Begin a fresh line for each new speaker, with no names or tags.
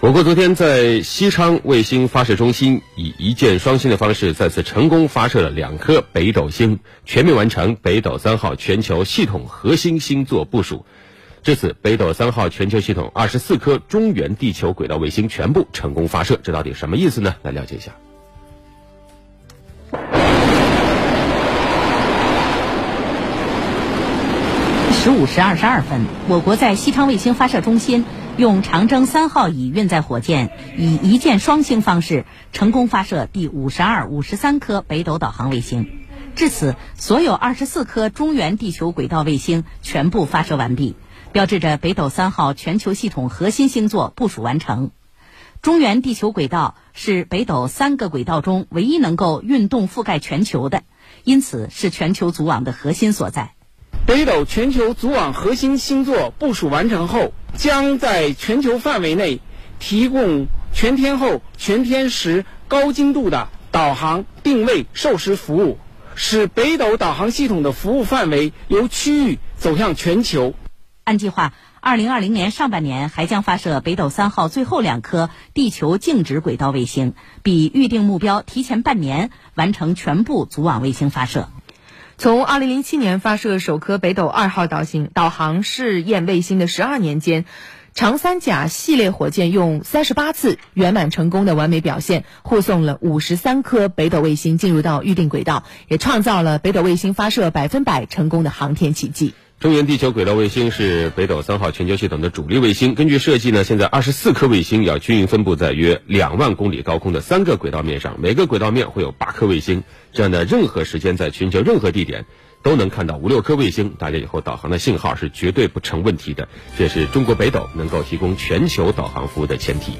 我国昨天在西昌卫星发射中心以一箭双星的方式再次成功发射了两颗北斗星，全面完成北斗三号全球系统核心星座部署。至此，北斗三号全球系统二十四颗中原地球轨道卫星全部成功发射，这到底什么意思呢？来了解一下。
十五时二十二分，我国在西昌卫星发射中心。用长征三号乙运载火箭以一箭双星方式成功发射第五十二、五十三颗北斗导航卫星，至此，所有二十四颗中原地球轨道卫星全部发射完毕，标志着北斗三号全球系统核心星座部署完成。中原地球轨道是北斗三个轨道中唯一能够运动覆盖全球的，因此是全球组网的核心所在。
北斗全球组网核心星座部署完成后，将在全球范围内提供全天候、全天时、高精度的导航、定位、授时服务，使北斗导航系统的服务范围由区域走向全球。
按计划，二零二零年上半年还将发射北斗三号最后两颗地球静止轨道卫星，比预定目标提前半年完成全部组网卫星发射。
从2007年发射首颗北斗二号导星导航试验卫星的十二年间，长三甲系列火箭用三十八次圆满成功的完美表现，护送了五十三颗北斗卫星进入到预定轨道，也创造了北斗卫星发射百分百成功的航天奇迹。
中原地球轨道卫星是北斗三号全球系统的主力卫星。根据设计呢，现在二十四颗卫星要均匀分布在约两万公里高空的三个轨道面上，每个轨道面会有八颗卫星，这样的任何时间在全球任何地点都能看到五六颗卫星，大家以后导航的信号是绝对不成问题的。这是中国北斗能够提供全球导航服务的前提。